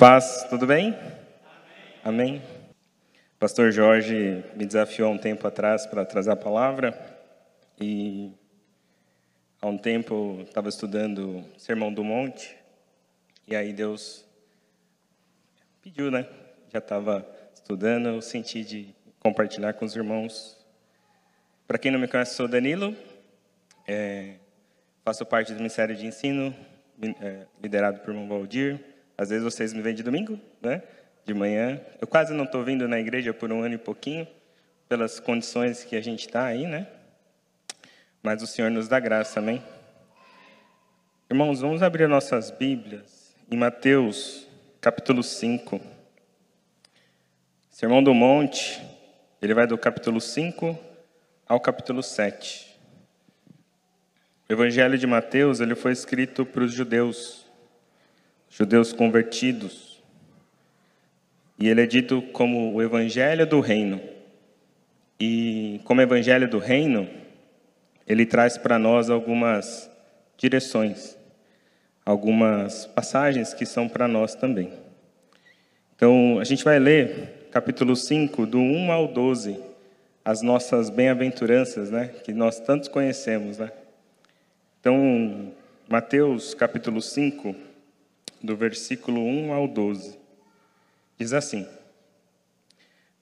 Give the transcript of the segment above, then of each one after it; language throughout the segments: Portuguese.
Paz, tudo bem? Amém. Amém. Pastor Jorge me desafiou há um tempo atrás para trazer a palavra e há um tempo estava estudando Sermão do Monte e aí Deus pediu, né? Já estava estudando, eu senti de compartilhar com os irmãos. Para quem não me conhece, sou Danilo, é, faço parte do Ministério de Ensino, é, liderado por irmão Valdir. Às vezes vocês me veem de domingo, né? De manhã. Eu quase não estou vindo na igreja por um ano e pouquinho, pelas condições que a gente está aí, né? Mas o Senhor nos dá graça, amém? Irmãos, vamos abrir nossas Bíblias em Mateus, capítulo 5. Sermão do Monte, ele vai do capítulo 5 ao capítulo 7. O Evangelho de Mateus, ele foi escrito para os judeus, judeus convertidos. E ele é dito como o evangelho do reino. E como evangelho do reino, ele traz para nós algumas direções, algumas passagens que são para nós também. Então, a gente vai ler capítulo 5, do 1 ao 12, as nossas bem-aventuranças, né, que nós tantos conhecemos, né? Então, Mateus capítulo 5, do versículo 1 ao 12. Diz assim: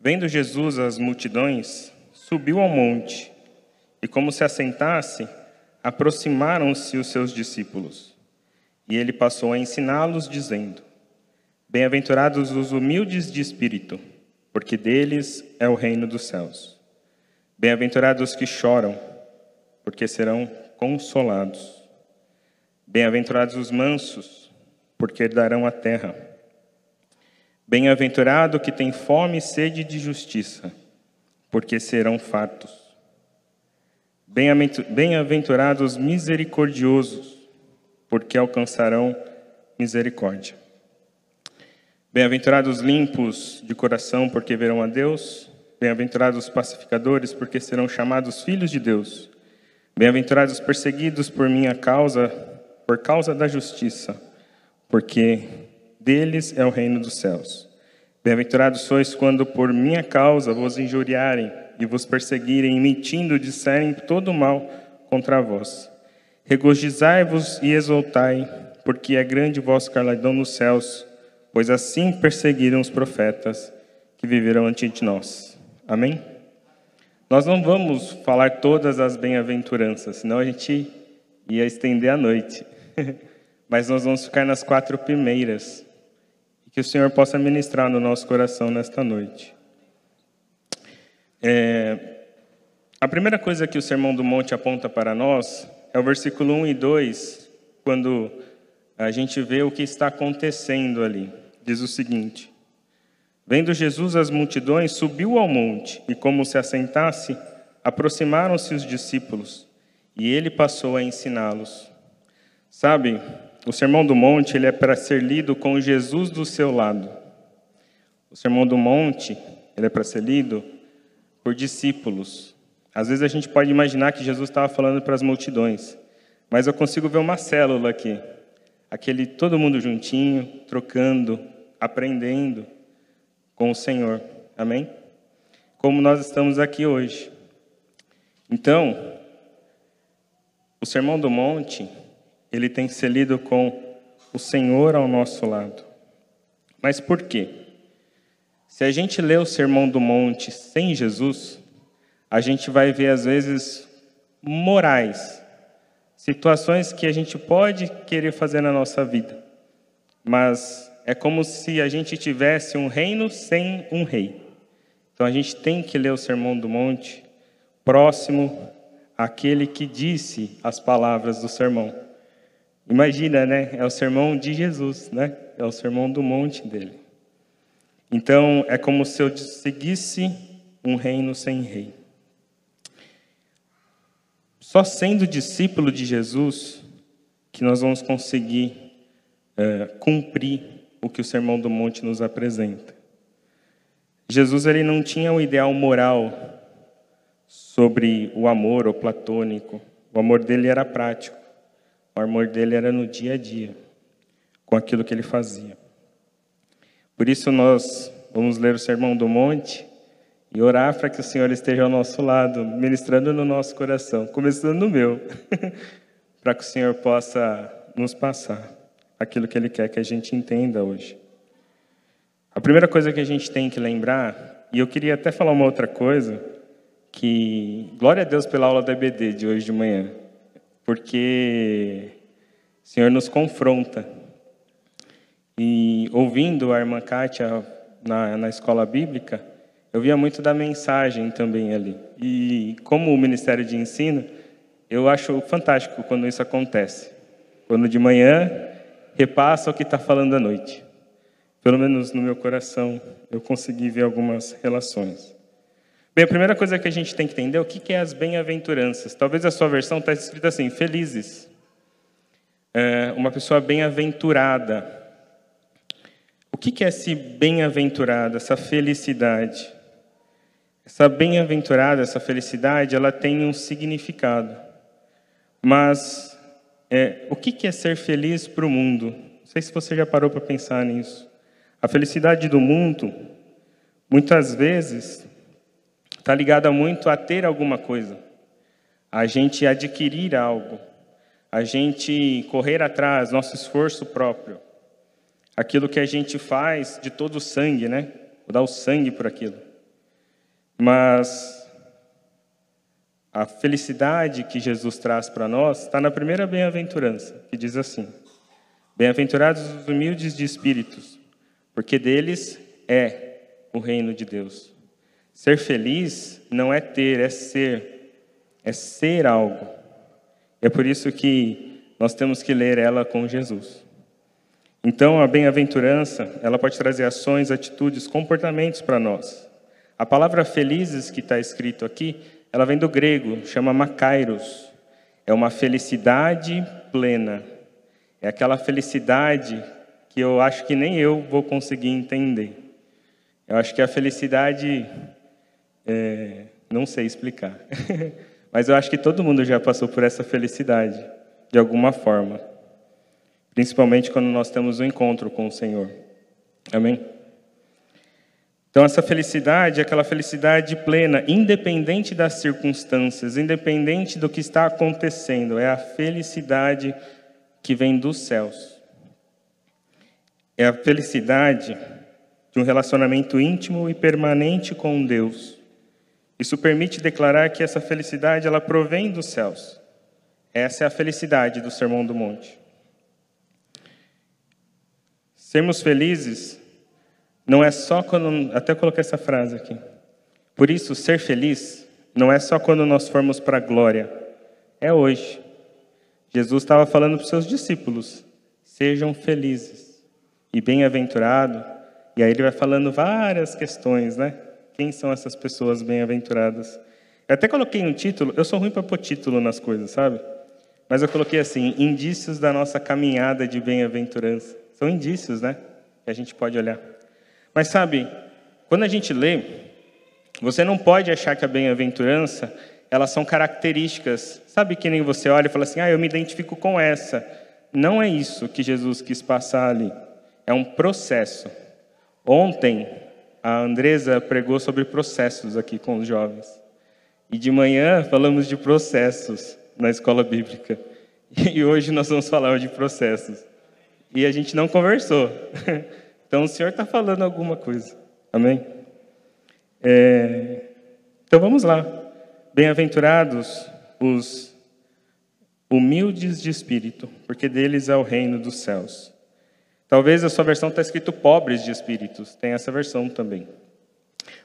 Vendo Jesus as multidões, subiu ao monte, e como se assentasse, aproximaram-se os seus discípulos. E ele passou a ensiná-los, dizendo: Bem-aventurados os humildes de espírito, porque deles é o reino dos céus. Bem-aventurados os que choram, porque serão consolados. Bem-aventurados os mansos, porque herdarão a terra. Bem-aventurado que tem fome e sede de justiça, porque serão fartos. Bem-aventurados misericordiosos, porque alcançarão misericórdia. Bem-aventurados limpos de coração, porque verão a Deus. Bem-aventurados pacificadores, porque serão chamados filhos de Deus. Bem-aventurados perseguidos por minha causa, por causa da justiça porque deles é o reino dos céus. Bem-aventurados sois quando por minha causa vos injuriarem e vos perseguirem, mentindo, disserem todo mal contra vós. Regozijai-vos e exultai, porque é grande o vosso galardão nos céus, pois assim perseguiram os profetas que viveram antes de nós. Amém? Nós não vamos falar todas as bem-aventuranças, senão a gente ia estender a noite. mas nós vamos ficar nas quatro primeiras. E que o Senhor possa ministrar no nosso coração nesta noite. É, a primeira coisa que o Sermão do Monte aponta para nós é o versículo 1 e 2, quando a gente vê o que está acontecendo ali. Diz o seguinte: Vendo Jesus as multidões, subiu ao monte, e como se assentasse, aproximaram-se os discípulos, e ele passou a ensiná-los. Sabe, o Sermão do Monte ele é para ser lido com Jesus do seu lado. O Sermão do Monte ele é para ser lido por discípulos. Às vezes a gente pode imaginar que Jesus estava falando para as multidões, mas eu consigo ver uma célula aqui, aquele todo mundo juntinho, trocando, aprendendo com o Senhor. Amém? Como nós estamos aqui hoje. Então, o Sermão do Monte ele tem que ser lido com o Senhor ao nosso lado. Mas por quê? Se a gente lê o Sermão do Monte sem Jesus, a gente vai ver, às vezes, morais, situações que a gente pode querer fazer na nossa vida, mas é como se a gente tivesse um reino sem um rei. Então a gente tem que ler o Sermão do Monte próximo àquele que disse as palavras do sermão. Imagina, né? É o sermão de Jesus, né? É o sermão do monte dele. Então, é como se eu seguisse um reino sem rei. Só sendo discípulo de Jesus que nós vamos conseguir é, cumprir o que o Sermão do Monte nos apresenta. Jesus ele não tinha um ideal moral sobre o amor ou platônico. O amor dele era prático. O amor dele era no dia a dia, com aquilo que ele fazia. Por isso nós vamos ler o Sermão do Monte e orar para que o Senhor esteja ao nosso lado, ministrando no nosso coração, começando no meu, para que o Senhor possa nos passar aquilo que Ele quer que a gente entenda hoje. A primeira coisa que a gente tem que lembrar, e eu queria até falar uma outra coisa, que glória a Deus pela aula da EBD de hoje de manhã, porque o Senhor nos confronta. E ouvindo a irmã Kátia na, na escola bíblica, eu via muito da mensagem também ali. E como o Ministério de Ensino, eu acho fantástico quando isso acontece. Quando de manhã repassa o que está falando à noite. Pelo menos no meu coração, eu consegui ver algumas relações. Bem, a primeira coisa que a gente tem que entender é o que é as bem-aventuranças. Talvez a sua versão está escrita assim, felizes. É uma pessoa bem-aventurada. O que é esse bem-aventurado, essa felicidade? Essa bem-aventurada, essa felicidade, ela tem um significado. Mas é, o que é ser feliz para o mundo? Não sei se você já parou para pensar nisso. A felicidade do mundo, muitas vezes, está ligada muito a ter alguma coisa, a gente adquirir algo, a gente correr atrás, nosso esforço próprio, aquilo que a gente faz de todo o sangue, né? Vou dar o sangue por aquilo. Mas a felicidade que Jesus traz para nós está na primeira bem-aventurança, que diz assim: Bem-aventurados os humildes de espíritos, porque deles é o reino de Deus. Ser feliz não é ter, é ser. É ser algo. É por isso que nós temos que ler ela com Jesus. Então, a bem-aventurança, ela pode trazer ações, atitudes, comportamentos para nós. A palavra felizes que está escrito aqui, ela vem do grego, chama makairos. É uma felicidade plena. É aquela felicidade que eu acho que nem eu vou conseguir entender. Eu acho que a felicidade é, não sei explicar. Mas eu acho que todo mundo já passou por essa felicidade, de alguma forma. Principalmente quando nós temos um encontro com o Senhor. Amém? Então, essa felicidade é aquela felicidade plena, independente das circunstâncias, independente do que está acontecendo. É a felicidade que vem dos céus. É a felicidade de um relacionamento íntimo e permanente com Deus isso permite declarar que essa felicidade ela provém dos céus. Essa é a felicidade do Sermão do Monte. Sermos felizes não é só quando. Até coloquei essa frase aqui. Por isso, ser feliz não é só quando nós formos para a glória, é hoje. Jesus estava falando para os seus discípulos: sejam felizes e bem-aventurados. E aí ele vai falando várias questões, né? Quem são essas pessoas bem-aventuradas? Eu até coloquei um título, eu sou ruim para pôr título nas coisas, sabe? Mas eu coloquei assim: indícios da nossa caminhada de bem-aventurança. São indícios, né? Que a gente pode olhar. Mas sabe, quando a gente lê, você não pode achar que a bem-aventurança, elas são características. Sabe que nem você olha e fala assim: ah, eu me identifico com essa. Não é isso que Jesus quis passar ali. É um processo. Ontem, a Andresa pregou sobre processos aqui com os jovens. E de manhã falamos de processos na escola bíblica. E hoje nós vamos falar de processos. E a gente não conversou. Então o Senhor está falando alguma coisa. Amém? É... Então vamos lá. Bem-aventurados os humildes de espírito, porque deles é o reino dos céus. Talvez a sua versão está escrito pobres de espíritos, tem essa versão também.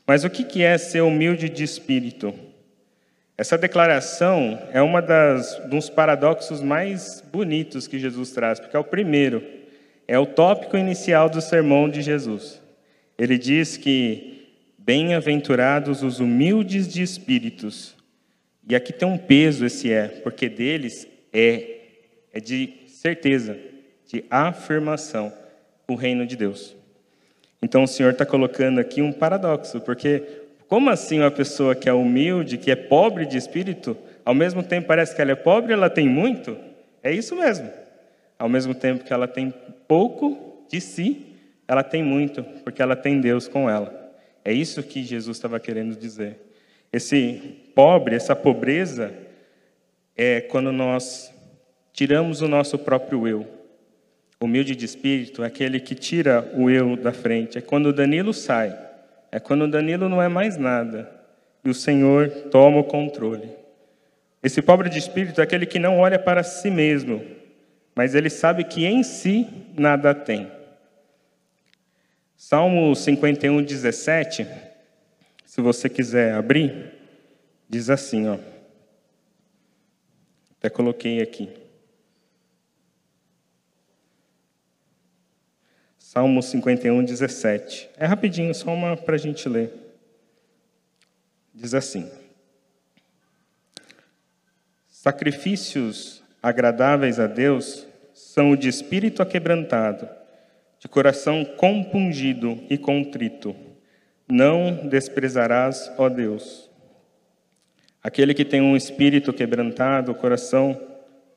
Mas o que é ser humilde de espírito? Essa declaração é uma das dos paradoxos mais bonitos que Jesus traz, porque é o primeiro, é o tópico inicial do sermão de Jesus. Ele diz que bem-aventurados os humildes de espíritos. E aqui tem um peso esse é, porque deles é é de certeza de afirmação o reino de Deus. Então o Senhor está colocando aqui um paradoxo, porque como assim uma pessoa que é humilde, que é pobre de espírito, ao mesmo tempo parece que ela é pobre ela tem muito? É isso mesmo. Ao mesmo tempo que ela tem pouco de si, ela tem muito, porque ela tem Deus com ela. É isso que Jesus estava querendo dizer. Esse pobre, essa pobreza, é quando nós tiramos o nosso próprio eu. Humilde de espírito é aquele que tira o eu da frente. É quando Danilo sai. É quando Danilo não é mais nada. E o Senhor toma o controle. Esse pobre de espírito é aquele que não olha para si mesmo, mas ele sabe que em si nada tem. Salmo 51, 17, se você quiser abrir, diz assim, ó. Até coloquei aqui. Salmo 51, 17. É rapidinho, só uma para a gente ler. Diz assim: Sacrifícios agradáveis a Deus são o de espírito aquebrantado de coração compungido e contrito. Não desprezarás, ó Deus. Aquele que tem um espírito quebrantado, coração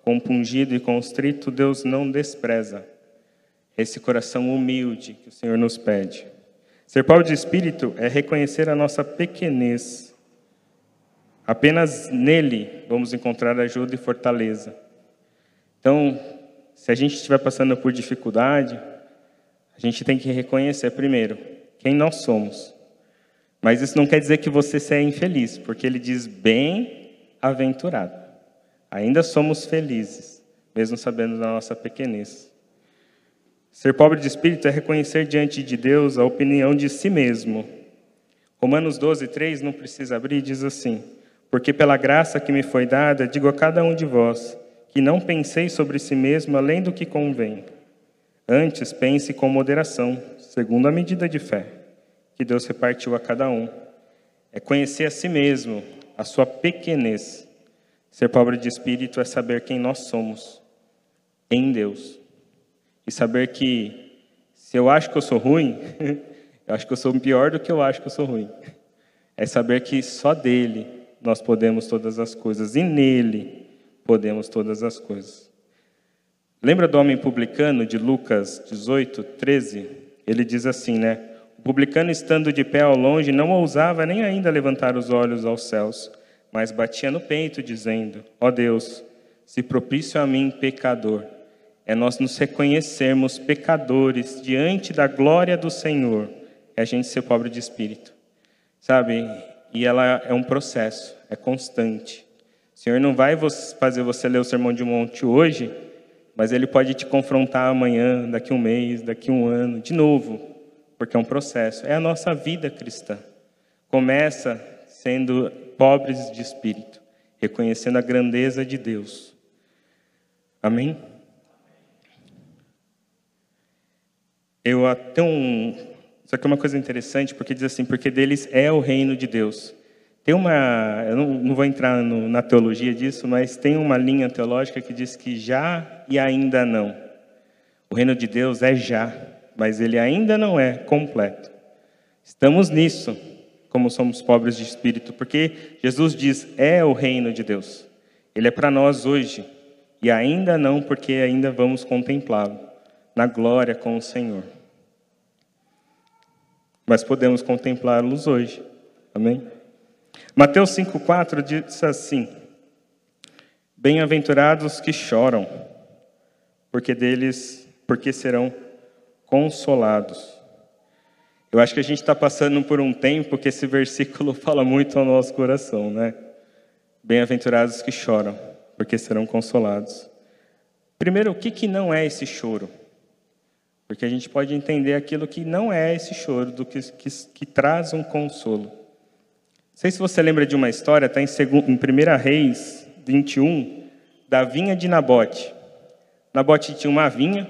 compungido e constrito, Deus não despreza. Esse coração humilde que o Senhor nos pede. Ser pobre de espírito é reconhecer a nossa pequenez. Apenas nele vamos encontrar ajuda e fortaleza. Então, se a gente estiver passando por dificuldade, a gente tem que reconhecer primeiro quem nós somos. Mas isso não quer dizer que você seja infeliz, porque ele diz bem-aventurado. Ainda somos felizes, mesmo sabendo da nossa pequenez. Ser pobre de espírito é reconhecer diante de Deus a opinião de si mesmo. Romanos 12, 3, não precisa abrir, diz assim: Porque pela graça que me foi dada, digo a cada um de vós, que não pensei sobre si mesmo além do que convém Antes, pense com moderação, segundo a medida de fé que Deus repartiu a cada um. É conhecer a si mesmo, a sua pequenez. Ser pobre de espírito é saber quem nós somos em Deus. E saber que se eu acho que eu sou ruim, eu acho que eu sou pior do que eu acho que eu sou ruim. É saber que só dele nós podemos todas as coisas e nele podemos todas as coisas. Lembra do homem publicano de Lucas 18, 13? Ele diz assim, né? O publicano, estando de pé ao longe, não ousava nem ainda levantar os olhos aos céus, mas batia no peito, dizendo: Ó oh Deus, se propício a mim, pecador. É nós nos reconhecermos pecadores diante da glória do Senhor, é a gente ser pobre de espírito. Sabe? E ela é um processo, é constante. O Senhor não vai fazer você ler o Sermão de Monte hoje mas ele pode te confrontar amanhã, daqui um mês, daqui um ano, de novo, porque é um processo. É a nossa vida cristã. Começa sendo pobres de espírito, reconhecendo a grandeza de Deus. Amém? Eu até um. Isso aqui é uma coisa interessante, porque diz assim: porque deles é o reino de Deus. Tem uma, eu não, não vou entrar no, na teologia disso, mas tem uma linha teológica que diz que já e ainda não. O reino de Deus é já, mas ele ainda não é completo. Estamos nisso, como somos pobres de espírito, porque Jesus diz: é o reino de Deus. Ele é para nós hoje, e ainda não, porque ainda vamos contemplá-lo na glória com o Senhor. Mas podemos contemplá-los hoje. Amém? Mateus 5,4 diz assim: Bem-aventurados que choram, porque deles, porque serão consolados. Eu acho que a gente está passando por um tempo que esse versículo fala muito ao nosso coração, né? Bem-aventurados que choram, porque serão consolados. Primeiro, o que, que não é esse choro? Porque a gente pode entender aquilo que não é esse choro, do que, que, que traz um consolo. Não sei se você lembra de uma história, está em, 1 Reis 21, da vinha de Nabote. Nabote tinha uma vinha,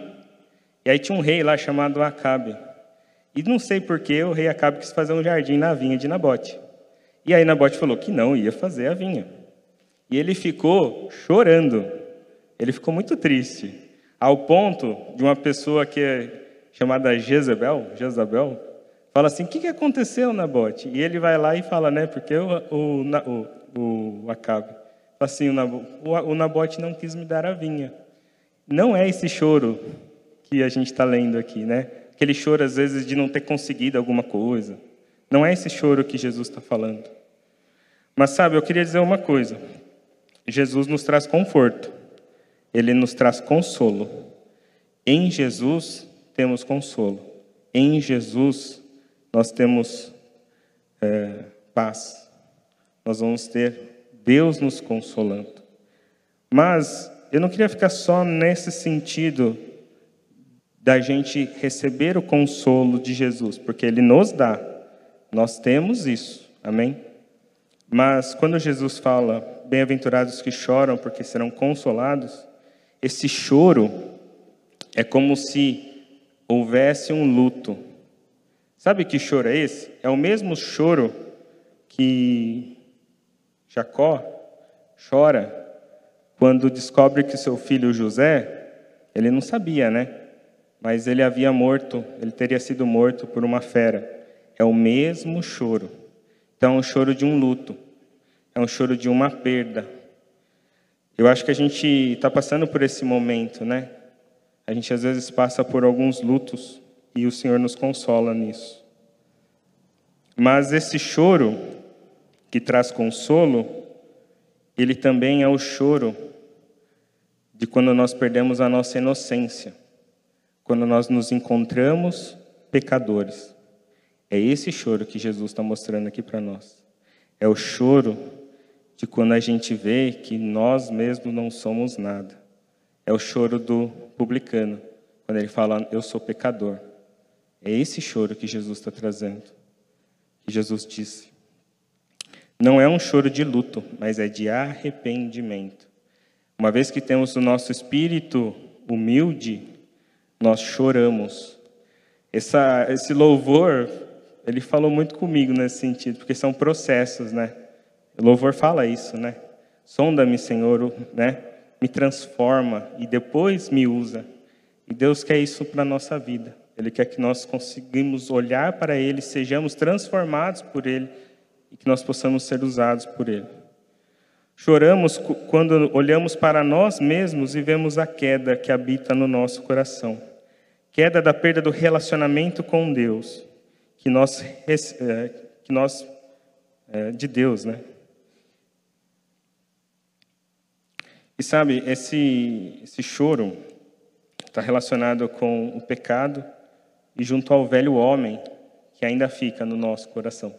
e aí tinha um rei lá chamado Acabe. E não sei porquê o rei Acabe quis fazer um jardim na vinha de Nabote. E aí Nabote falou que não ia fazer a vinha. E ele ficou chorando. Ele ficou muito triste, ao ponto de uma pessoa que é chamada Jezebel, Jezabel, fala assim: o que, que aconteceu, Nabote? E ele vai lá e fala, né? Porque o, o, o, o Acabe. Assim, o, o Nabote não quis me dar a vinha. Não é esse choro que a gente está lendo aqui, né? Aquele choro, às vezes, de não ter conseguido alguma coisa. Não é esse choro que Jesus está falando. Mas, sabe, eu queria dizer uma coisa. Jesus nos traz conforto. Ele nos traz consolo. Em Jesus temos consolo. Em Jesus nós temos é, paz. Nós vamos ter Deus nos consolando. Mas eu não queria ficar só nesse sentido da gente receber o consolo de Jesus, porque Ele nos dá. Nós temos isso, amém? Mas quando Jesus fala, bem-aventurados que choram, porque serão consolados, esse choro é como se houvesse um luto. Sabe que choro é esse? É o mesmo choro que Jacó chora quando descobre que seu filho José, ele não sabia, né? Mas ele havia morto, ele teria sido morto por uma fera. É o mesmo choro. Então, é um choro de um luto. É um choro de uma perda. Eu acho que a gente está passando por esse momento, né? A gente às vezes passa por alguns lutos e o Senhor nos consola nisso. Mas esse choro que traz consolo, ele também é o choro de quando nós perdemos a nossa inocência, quando nós nos encontramos pecadores. É esse choro que Jesus está mostrando aqui para nós. É o choro de quando a gente vê que nós mesmos não somos nada. É o choro do publicano, quando ele fala, eu sou pecador. É esse choro que Jesus está trazendo, que Jesus disse. Não é um choro de luto, mas é de arrependimento. Uma vez que temos o nosso espírito humilde, nós choramos. Essa, esse louvor, ele falou muito comigo nesse sentido, porque são processos, né? O louvor fala isso, né? Sonda-me, Senhor, né? Me transforma e depois me usa. E Deus quer isso para a nossa vida. Ele quer que nós conseguimos olhar para Ele, sejamos transformados por Ele e que nós possamos ser usados por Ele. Choramos quando olhamos para nós mesmos e vemos a queda que habita no nosso coração. Queda da perda do relacionamento com Deus, que nós, é, que nós é, de Deus, né? E sabe, esse, esse choro está relacionado com o pecado e junto ao velho homem que ainda fica no nosso coração.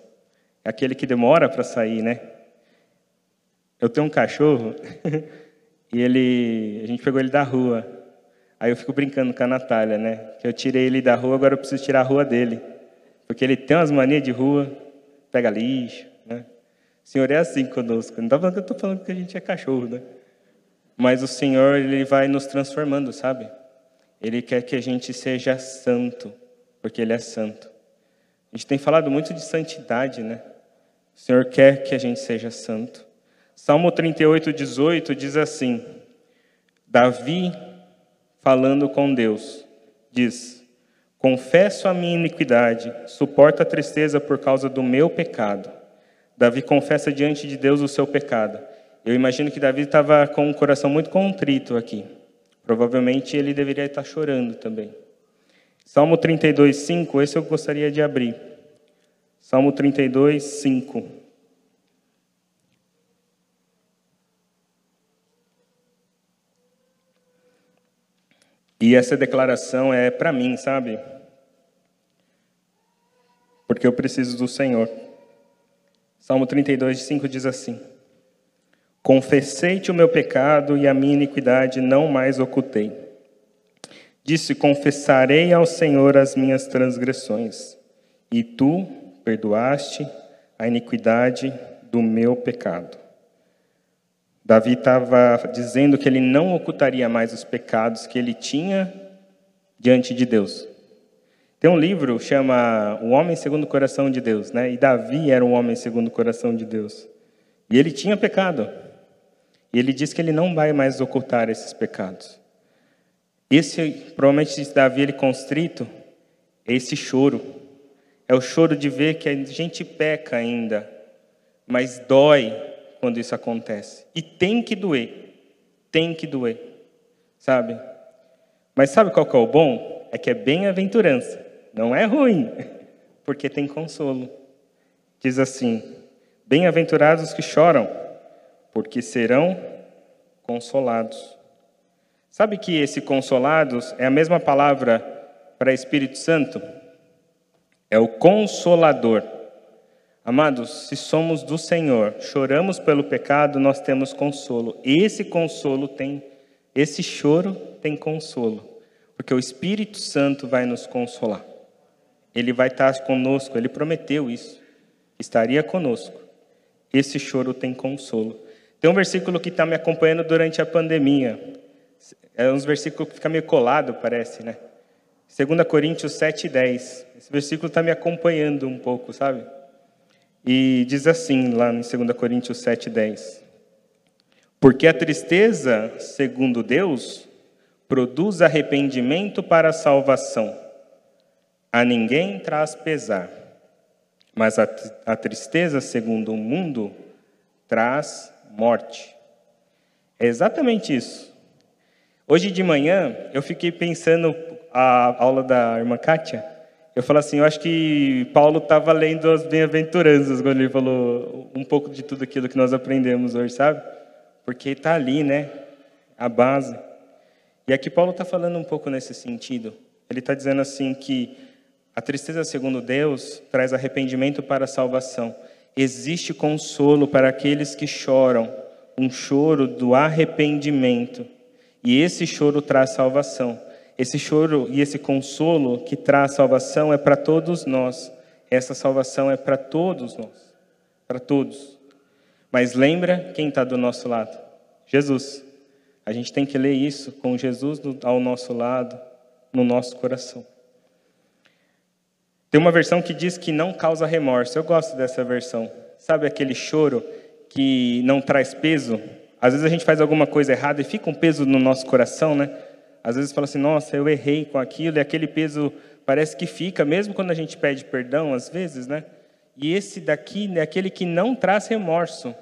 É aquele que demora para sair, né? Eu tenho um cachorro e ele, a gente pegou ele da rua. Aí eu fico brincando com a Natália, né? Que eu tirei ele da rua, agora eu preciso tirar a rua dele. Porque ele tem umas manias de rua, pega lixo, né? O Senhor é assim conosco. Não estou falando que eu estou falando que a gente é cachorro, né? Mas o Senhor, Ele vai nos transformando, sabe? Ele quer que a gente seja santo, porque Ele é santo. A gente tem falado muito de santidade, né? O Senhor quer que a gente seja santo. Salmo 38, 18 diz assim: Davi, falando com Deus, diz: Confesso a minha iniquidade, suporto a tristeza por causa do meu pecado. Davi confessa diante de Deus o seu pecado. Eu imagino que Davi estava com um coração muito contrito aqui. Provavelmente ele deveria estar chorando também. Salmo 32, 5, esse eu gostaria de abrir. Salmo 32, 5. E essa declaração é para mim, sabe? Porque eu preciso do Senhor. Salmo 32, 5 diz assim: Confessei-te o meu pecado e a minha iniquidade não mais ocultei. Disse: Confessarei ao Senhor as minhas transgressões, e tu perdoaste a iniquidade do meu pecado. Davi estava dizendo que ele não ocultaria mais os pecados que ele tinha diante de Deus. Tem um livro chama O Homem Segundo o Coração de Deus, né? E Davi era um homem segundo o coração de Deus. E ele tinha pecado. E ele diz que ele não vai mais ocultar esses pecados. Esse, provavelmente, Davi, ele constrito, é esse choro. É o choro de ver que a gente peca ainda, mas dói quando isso acontece. E tem que doer. Tem que doer. Sabe? Mas sabe qual que é o bom? É que é bem-aventurança. não é ruim, porque tem consolo. Diz assim: Bem-aventurados que choram, porque serão consolados. Sabe que esse consolados é a mesma palavra para Espírito Santo? É o consolador. Amados, se somos do Senhor, choramos pelo pecado, nós temos consolo. Esse consolo tem, esse choro tem consolo, porque o Espírito Santo vai nos consolar. Ele vai estar conosco, ele prometeu isso, estaria conosco. Esse choro tem consolo. Tem um versículo que está me acompanhando durante a pandemia. É uns versículos que fica meio colado, parece, né? 2 Coríntios 7,10. Esse versículo está me acompanhando um pouco, sabe? E diz assim, lá em 2 Coríntios 7,10. Porque a tristeza, segundo Deus, produz arrependimento para a salvação. A ninguém traz pesar. Mas a, a tristeza, segundo o mundo, traz morte. É exatamente isso. Hoje de manhã, eu fiquei pensando a aula da irmã Kátia, eu falo assim, eu acho que Paulo estava lendo as bem-aventuranças quando ele falou um pouco de tudo aquilo que nós aprendemos hoje, sabe? Porque está ali, né? A base. E aqui Paulo está falando um pouco nesse sentido. Ele está dizendo assim que a tristeza, segundo Deus, traz arrependimento para a salvação. Existe consolo para aqueles que choram, um choro do arrependimento. E esse choro traz salvação. Esse choro e esse consolo que traz salvação é para todos nós. Essa salvação é para todos nós. Para todos. Mas lembra quem está do nosso lado? Jesus. A gente tem que ler isso com Jesus ao nosso lado, no nosso coração. Tem uma versão que diz que não causa remorso. Eu gosto dessa versão. Sabe aquele choro que não traz peso? Às vezes a gente faz alguma coisa errada e fica um peso no nosso coração, né? Às vezes fala assim, nossa, eu errei com aquilo, e aquele peso parece que fica, mesmo quando a gente pede perdão, às vezes, né? E esse daqui é aquele que não traz remorso.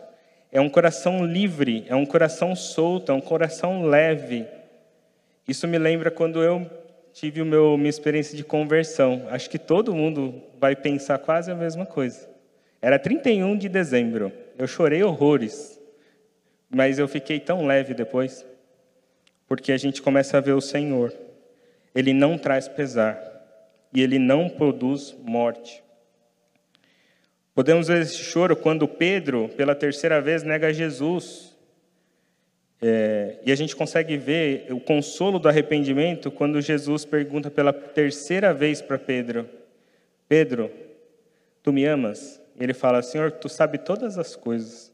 É um coração livre, é um coração solto, é um coração leve. Isso me lembra quando eu tive o meu, minha experiência de conversão. Acho que todo mundo vai pensar quase a mesma coisa. Era 31 de dezembro. Eu chorei horrores, mas eu fiquei tão leve depois porque a gente começa a ver o Senhor. Ele não traz pesar e ele não produz morte. Podemos ver esse choro quando Pedro, pela terceira vez, nega Jesus. É, e a gente consegue ver o consolo do arrependimento quando Jesus pergunta pela terceira vez para Pedro: Pedro, tu me amas? E ele fala: Senhor, tu sabe todas as coisas,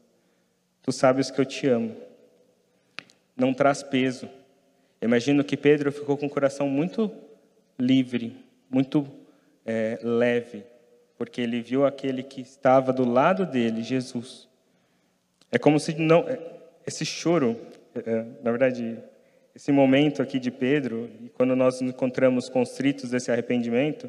tu sabes que eu te amo. Não traz peso imagino que Pedro ficou com o coração muito livre, muito é, leve, porque ele viu aquele que estava do lado dele, Jesus. É como se não é, esse choro, na verdade, esse momento aqui de Pedro, e quando nós nos encontramos constritos desse arrependimento,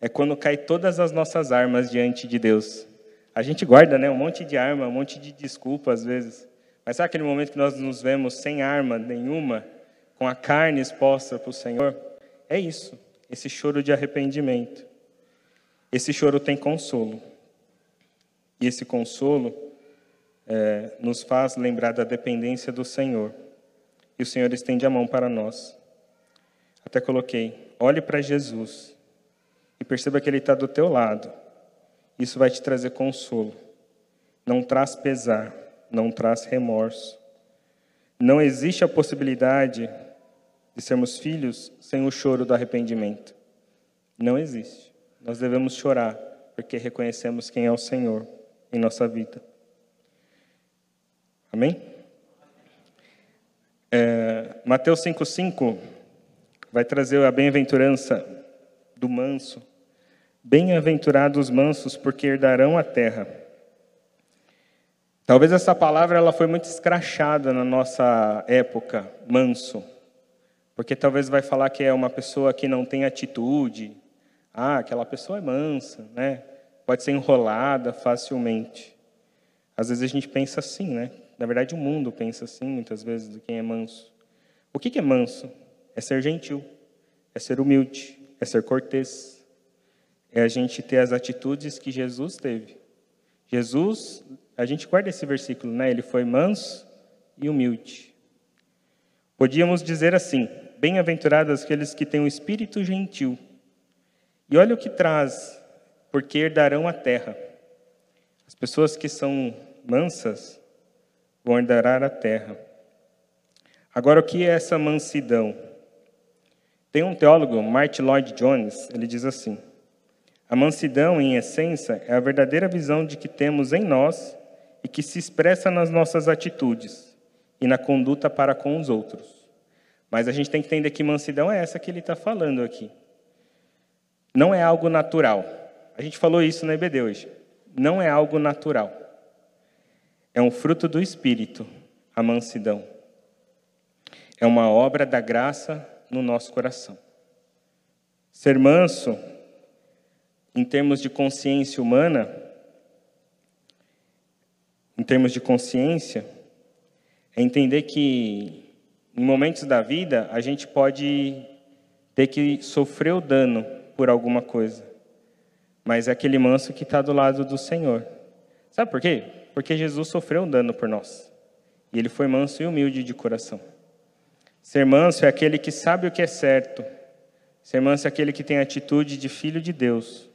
é quando cai todas as nossas armas diante de Deus. A gente guarda, né, um monte de arma, um monte de desculpa às vezes. Mas sabe aquele momento que nós nos vemos sem arma nenhuma? com a carne exposta para o Senhor, é isso, esse choro de arrependimento. Esse choro tem consolo. E esse consolo é, nos faz lembrar da dependência do Senhor. E o Senhor estende a mão para nós. Até coloquei, olhe para Jesus e perceba que Ele está do teu lado. Isso vai te trazer consolo. Não traz pesar, não traz remorso. Não existe a possibilidade de sermos filhos sem o choro do arrependimento. Não existe. Nós devemos chorar porque reconhecemos quem é o Senhor em nossa vida. Amém? É, Mateus 5,5 vai trazer a bem-aventurança do manso. Bem-aventurados os mansos, porque herdarão a terra. Talvez essa palavra ela foi muito escrachada na nossa época, manso. Porque talvez vai falar que é uma pessoa que não tem atitude. Ah, aquela pessoa é mansa, né? Pode ser enrolada facilmente. Às vezes a gente pensa assim, né? Na verdade, o mundo pensa assim, muitas vezes, de quem é manso. O que é manso? É ser gentil, é ser humilde, é ser cortês, é a gente ter as atitudes que Jesus teve. Jesus, a gente guarda esse versículo, né? Ele foi manso e humilde. Podíamos dizer assim: bem-aventurados aqueles que têm o um espírito gentil. E olha o que traz, porque herdarão a terra. As pessoas que são mansas vão herdar a terra. Agora, o que é essa mansidão? Tem um teólogo, Martin Lloyd Jones, ele diz assim: a mansidão, em essência, é a verdadeira visão de que temos em nós e que se expressa nas nossas atitudes e na conduta para com os outros. Mas a gente tem que entender que mansidão é essa que ele está falando aqui. Não é algo natural. A gente falou isso na EBD hoje. Não é algo natural. É um fruto do Espírito, a mansidão. É uma obra da graça no nosso coração. Ser manso em termos de consciência humana, em termos de consciência, é entender que em momentos da vida a gente pode ter que sofrer o dano por alguma coisa, mas é aquele manso que está do lado do Senhor. Sabe por quê? Porque Jesus sofreu um dano por nós e ele foi manso e humilde de coração. Ser manso é aquele que sabe o que é certo. Ser manso é aquele que tem a atitude de filho de Deus.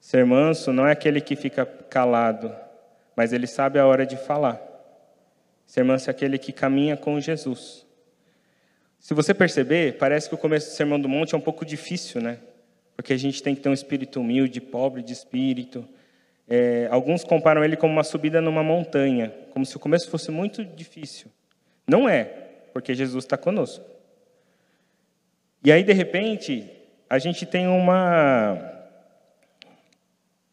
Ser manso não é aquele que fica calado, mas ele sabe a hora de falar. Ser manso é aquele que caminha com Jesus. Se você perceber, parece que o começo do Sermão do Monte é um pouco difícil, né? Porque a gente tem que ter um espírito humilde, pobre de espírito. É, alguns comparam ele como uma subida numa montanha, como se o começo fosse muito difícil. Não é, porque Jesus está conosco. E aí, de repente, a gente tem uma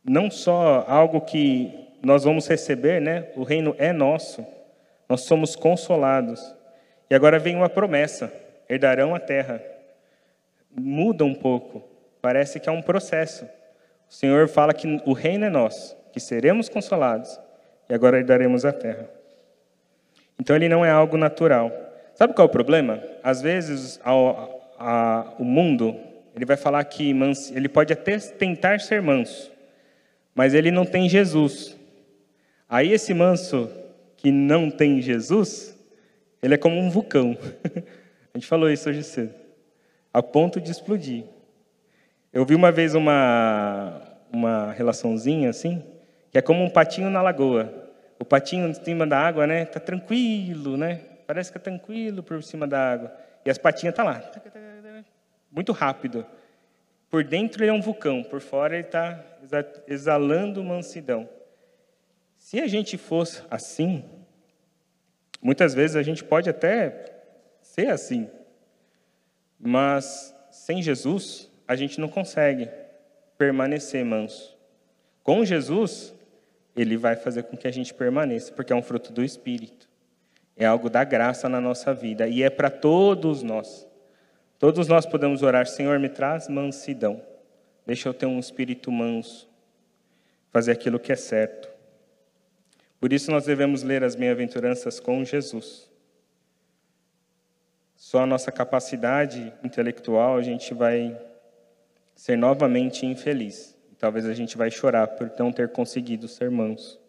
não só algo que nós vamos receber, né? O reino é nosso. Nós somos consolados. E agora vem uma promessa: herdarão a terra. Muda um pouco. Parece que é um processo. O Senhor fala que o reino é nosso, que seremos consolados e agora herdaremos a terra. Então ele não é algo natural. Sabe qual é o problema? Às vezes a, o mundo ele vai falar que ele pode até tentar ser manso, mas ele não tem Jesus. Aí esse manso que não tem Jesus, ele é como um vulcão. A gente falou isso hoje cedo. A ponto de explodir. Eu vi uma vez uma, uma relaçãozinha assim, que é como um patinho na lagoa. O patinho em cima da água, né? Tá tranquilo, né? Parece que é tranquilo por cima da água. E as patinhas tá lá. Muito rápido. Por dentro ele é um vulcão, por fora ele está exalando mansidão. Se a gente fosse assim, muitas vezes a gente pode até ser assim, mas sem Jesus a gente não consegue permanecer manso. Com Jesus, ele vai fazer com que a gente permaneça, porque é um fruto do Espírito. É algo da graça na nossa vida e é para todos nós. Todos nós podemos orar, Senhor, me traz mansidão. Deixa eu ter um espírito manso, fazer aquilo que é certo. Por isso nós devemos ler as bem-aventuranças com Jesus. Só a nossa capacidade intelectual a gente vai ser novamente infeliz. Talvez a gente vai chorar por não ter conseguido ser manso.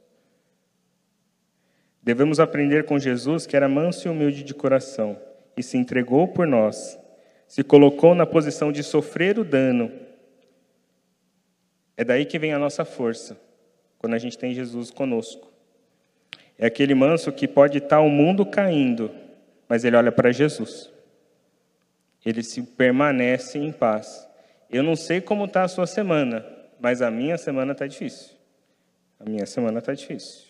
Devemos aprender com Jesus que era manso e humilde de coração e se entregou por nós se colocou na posição de sofrer o dano. É daí que vem a nossa força, quando a gente tem Jesus conosco. É aquele manso que pode estar o mundo caindo, mas ele olha para Jesus. Ele se permanece em paz. Eu não sei como está a sua semana, mas a minha semana está difícil. A minha semana está difícil.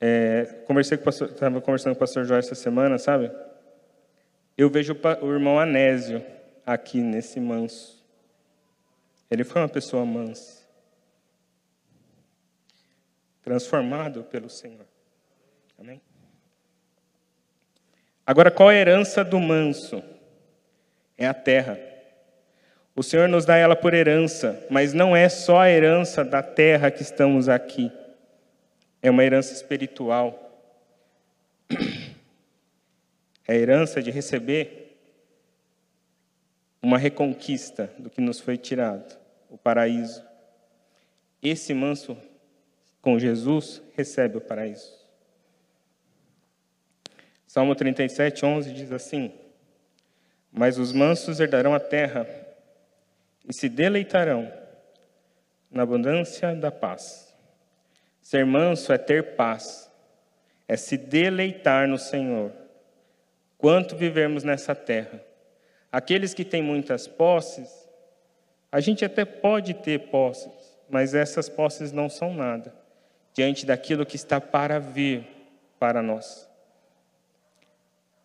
É, conversei com pastor, estava conversando com o pastor Jorge essa semana, sabe? Eu vejo o irmão Anésio aqui nesse manso. Ele foi uma pessoa mansa, transformado pelo Senhor. Amém? Agora, qual a herança do manso? É a terra. O Senhor nos dá ela por herança, mas não é só a herança da terra que estamos aqui. É uma herança espiritual. é a herança de receber uma reconquista do que nos foi tirado. o paraíso. Esse manso com Jesus recebe o paraíso. Salmo 37, 11 diz assim: Mas os mansos herdarão a terra e se deleitarão na abundância da paz. Ser manso é ter paz, é se deleitar no Senhor. Quanto vivemos nessa terra? Aqueles que têm muitas posses, a gente até pode ter posses, mas essas posses não são nada diante daquilo que está para vir para nós.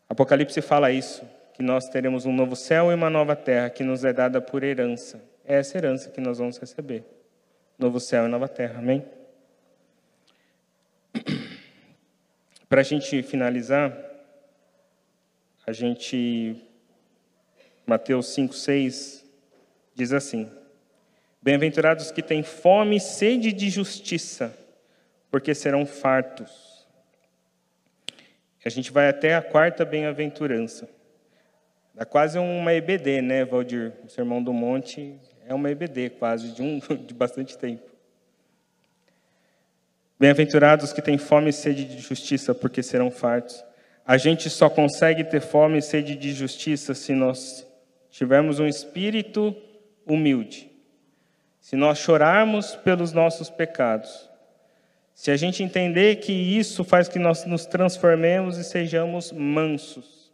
Apocalipse fala isso, que nós teremos um novo céu e uma nova terra que nos é dada por herança. É essa herança que nós vamos receber. Novo céu e nova terra. Amém? Para a gente finalizar, a gente. Mateus 5, 6 diz assim: Bem-aventurados que têm fome e sede de justiça, porque serão fartos. A gente vai até a quarta bem-aventurança. Dá quase uma EBD, né, Valdir? O Sermão do Monte é uma EBD quase, de, um, de bastante tempo. Bem-aventurados que têm fome e sede de justiça, porque serão fartos. A gente só consegue ter fome e sede de justiça se nós tivermos um espírito humilde. Se nós chorarmos pelos nossos pecados. Se a gente entender que isso faz que nós nos transformemos e sejamos mansos.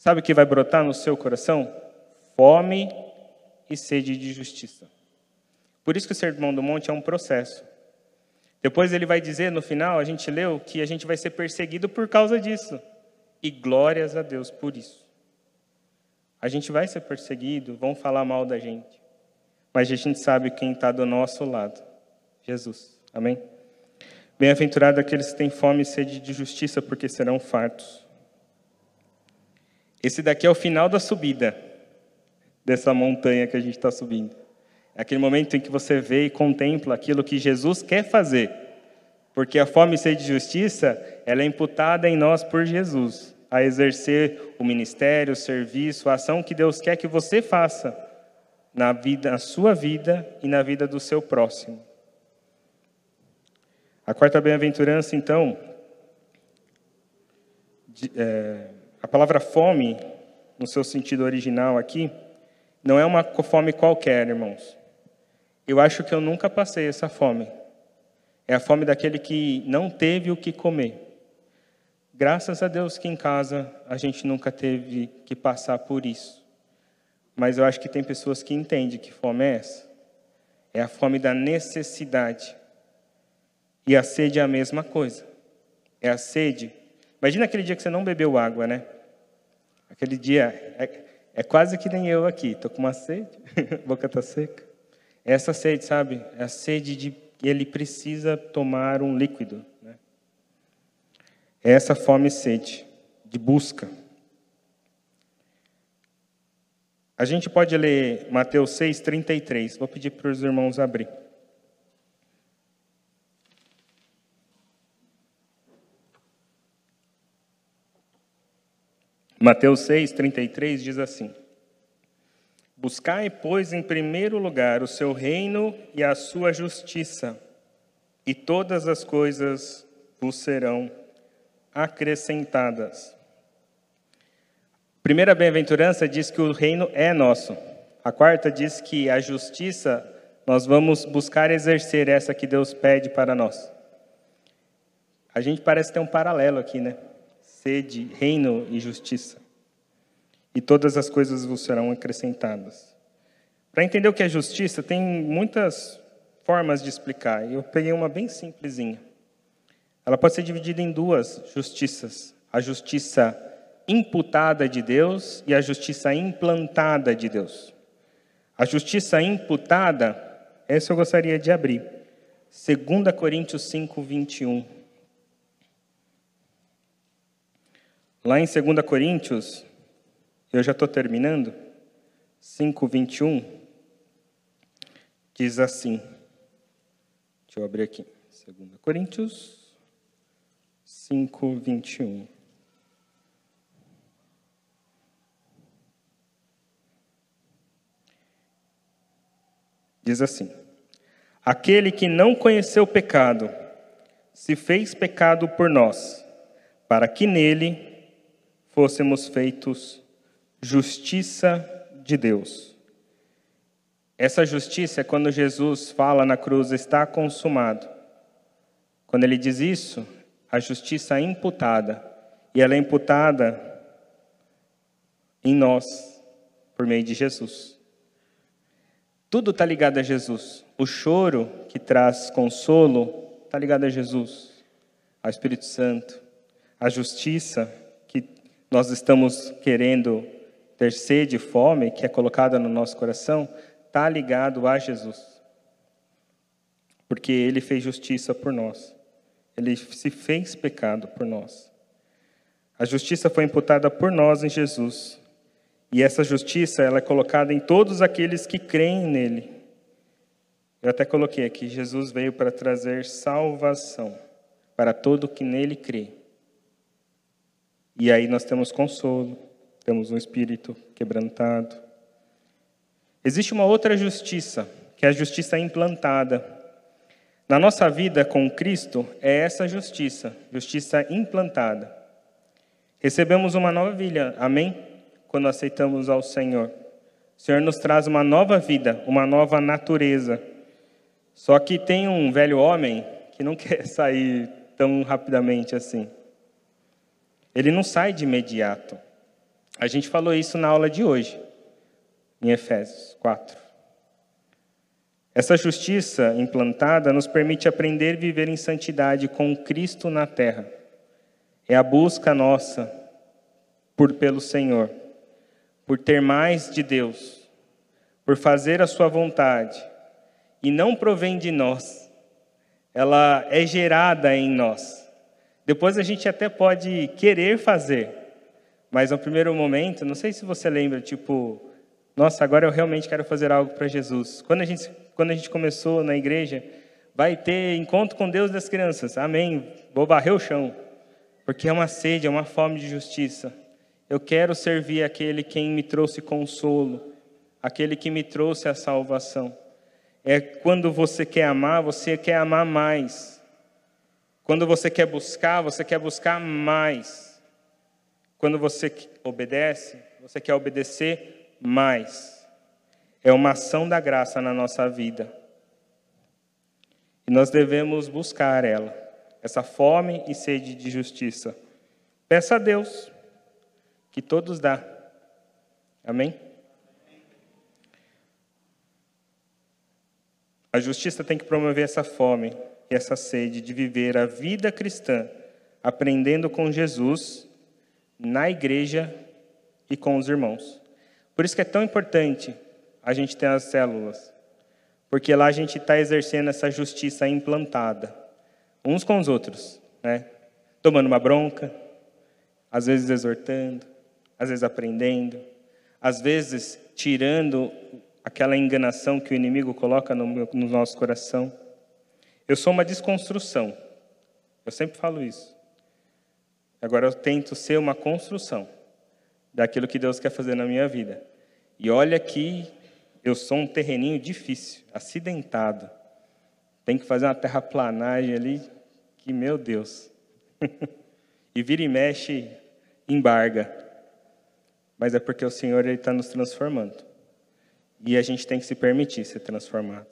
Sabe o que vai brotar no seu coração? Fome e sede de justiça. Por isso que o Sermão do Monte é um processo. Depois ele vai dizer no final, a gente leu, que a gente vai ser perseguido por causa disso. E glórias a Deus por isso. A gente vai ser perseguido, vão falar mal da gente. Mas a gente sabe quem está do nosso lado: Jesus. Amém? Bem-aventurado aqueles que têm fome e sede de justiça, porque serão fartos. Esse daqui é o final da subida dessa montanha que a gente está subindo. É aquele momento em que você vê e contempla aquilo que Jesus quer fazer. Porque a fome e sede de justiça, ela é imputada em nós por Jesus, a exercer o ministério, o serviço, a ação que Deus quer que você faça na vida, na sua vida e na vida do seu próximo. A quarta bem-aventurança, então, de, é, a palavra fome, no seu sentido original aqui, não é uma fome qualquer, irmãos. Eu acho que eu nunca passei essa fome. É a fome daquele que não teve o que comer. Graças a Deus que em casa a gente nunca teve que passar por isso. Mas eu acho que tem pessoas que entendem que fome é essa. É a fome da necessidade. E a sede é a mesma coisa. É a sede. Imagina aquele dia que você não bebeu água, né? Aquele dia. É é quase que nem eu aqui, estou com uma sede, a boca está seca. É essa sede, sabe? É a sede de ele precisa tomar um líquido. Né? É essa fome e sede de busca. A gente pode ler Mateus 6, 33. Vou pedir para os irmãos abrir. Mateus 6, 33 diz assim: Buscai, pois, em primeiro lugar o seu reino e a sua justiça, e todas as coisas vos serão acrescentadas. primeira bem-aventurança diz que o reino é nosso. A quarta diz que a justiça nós vamos buscar exercer essa que Deus pede para nós. A gente parece ter um paralelo aqui, né? sede, reino e justiça. E todas as coisas vos serão acrescentadas. Para entender o que é justiça, tem muitas formas de explicar. Eu peguei uma bem simplesinha. Ela pode ser dividida em duas justiças: a justiça imputada de Deus e a justiça implantada de Deus. A justiça imputada, essa eu gostaria de abrir. 2 Coríntios 5, 21. Lá em 2 Coríntios, eu já estou terminando, 5, 21, diz assim. Deixa eu abrir aqui. 2 Coríntios 5, 21. Diz assim: Aquele que não conheceu pecado, se fez pecado por nós, para que nele fôssemos feitos justiça de Deus. Essa justiça é quando Jesus fala na cruz, está consumado. Quando ele diz isso, a justiça é imputada, e ela é imputada em nós, por meio de Jesus. Tudo está ligado a Jesus. O choro que traz consolo está ligado a Jesus, ao Espírito Santo. A justiça que nós estamos querendo ter sede e fome, que é colocada no nosso coração, está ligado a Jesus. Porque ele fez justiça por nós. Ele se fez pecado por nós. A justiça foi imputada por nós em Jesus. E essa justiça ela é colocada em todos aqueles que creem nele. Eu até coloquei aqui: Jesus veio para trazer salvação para todo que nele crê. E aí nós temos consolo, temos um espírito quebrantado. Existe uma outra justiça, que é a justiça implantada. Na nossa vida com Cristo, é essa justiça, justiça implantada. Recebemos uma nova vida, amém? quando aceitamos ao Senhor. O Senhor nos traz uma nova vida, uma nova natureza. Só que tem um velho homem que não quer sair tão rapidamente assim. Ele não sai de imediato. A gente falou isso na aula de hoje, em Efésios 4. Essa justiça implantada nos permite aprender e viver em santidade com Cristo na terra. É a busca nossa por pelo Senhor por ter mais de Deus, por fazer a Sua vontade, e não provém de nós, ela é gerada em nós. Depois a gente até pode querer fazer, mas no primeiro momento, não sei se você lembra, tipo, nossa, agora eu realmente quero fazer algo para Jesus. Quando a gente quando a gente começou na igreja, vai ter encontro com Deus das crianças. Amém. Vou varrer o chão, porque é uma sede, é uma fome de justiça. Eu quero servir aquele quem me trouxe consolo, aquele que me trouxe a salvação. É quando você quer amar, você quer amar mais. Quando você quer buscar, você quer buscar mais. Quando você obedece, você quer obedecer mais. É uma ação da graça na nossa vida. E nós devemos buscar ela, essa fome e sede de justiça. Peça a Deus que todos dá. Amém? A justiça tem que promover essa fome e essa sede de viver a vida cristã, aprendendo com Jesus, na igreja e com os irmãos. Por isso que é tão importante a gente ter as células, porque lá a gente está exercendo essa justiça implantada, uns com os outros, né? Tomando uma bronca, às vezes exortando, às vezes aprendendo, às vezes tirando aquela enganação que o inimigo coloca no, meu, no nosso coração. Eu sou uma desconstrução. Eu sempre falo isso. Agora eu tento ser uma construção daquilo que Deus quer fazer na minha vida. E olha que eu sou um terreninho difícil, acidentado. Tem que fazer uma terraplanagem ali, que meu Deus. e vira e mexe, embarga mas é porque o Senhor está nos transformando. E a gente tem que se permitir ser transformado.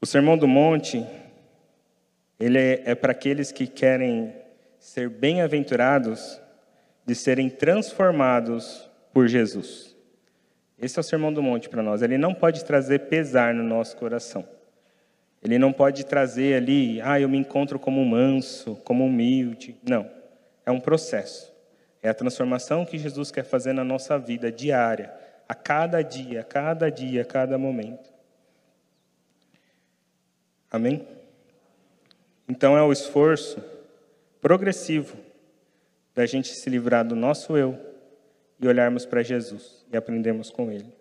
O Sermão do Monte, ele é, é para aqueles que querem ser bem-aventurados de serem transformados por Jesus. Esse é o Sermão do Monte para nós. Ele não pode trazer pesar no nosso coração. Ele não pode trazer ali, ah, eu me encontro como manso, como humilde. Não. É um processo. É a transformação que Jesus quer fazer na nossa vida diária, a cada dia, a cada dia, a cada momento. Amém? Então é o esforço progressivo da gente se livrar do nosso eu e olharmos para Jesus e aprendermos com Ele.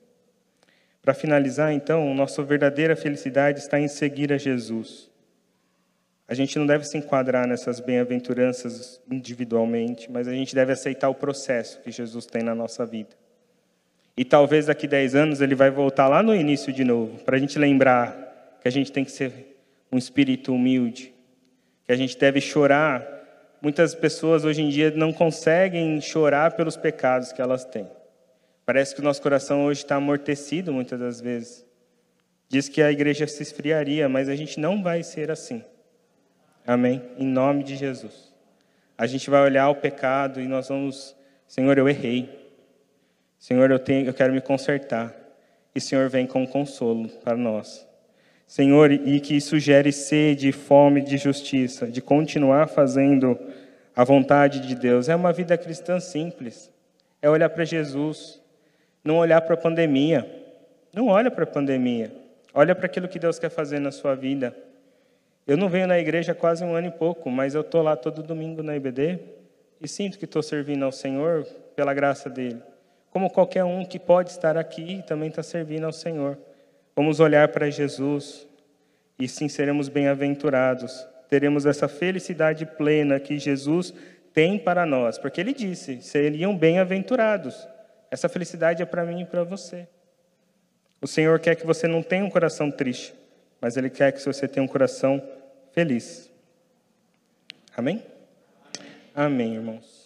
Para finalizar, então, nossa verdadeira felicidade está em seguir a Jesus a gente não deve se enquadrar nessas bem-aventuranças individualmente, mas a gente deve aceitar o processo que Jesus tem na nossa vida. E talvez daqui 10 anos ele vai voltar lá no início de novo, para a gente lembrar que a gente tem que ser um espírito humilde, que a gente deve chorar. Muitas pessoas hoje em dia não conseguem chorar pelos pecados que elas têm. Parece que o nosso coração hoje está amortecido muitas das vezes. Diz que a igreja se esfriaria, mas a gente não vai ser assim. Amém? Em nome de Jesus. A gente vai olhar o pecado e nós vamos, Senhor, eu errei. Senhor, eu, tenho, eu quero me consertar. E Senhor, vem com consolo para nós. Senhor, e que isso gere sede, fome de justiça, de continuar fazendo a vontade de Deus. É uma vida cristã simples. É olhar para Jesus, não olhar para a pandemia. Não olha para a pandemia. Olha para aquilo que Deus quer fazer na sua vida. Eu não venho na igreja quase um ano e pouco, mas eu estou lá todo domingo na IBD e sinto que estou servindo ao Senhor pela graça dele. Como qualquer um que pode estar aqui também está servindo ao Senhor. Vamos olhar para Jesus e sim seremos bem-aventurados. Teremos essa felicidade plena que Jesus tem para nós, porque ele disse: seriam bem-aventurados. Essa felicidade é para mim e para você. O Senhor quer que você não tenha um coração triste, mas Ele quer que você tenha um coração feliz. Amém? Amém, irmãos.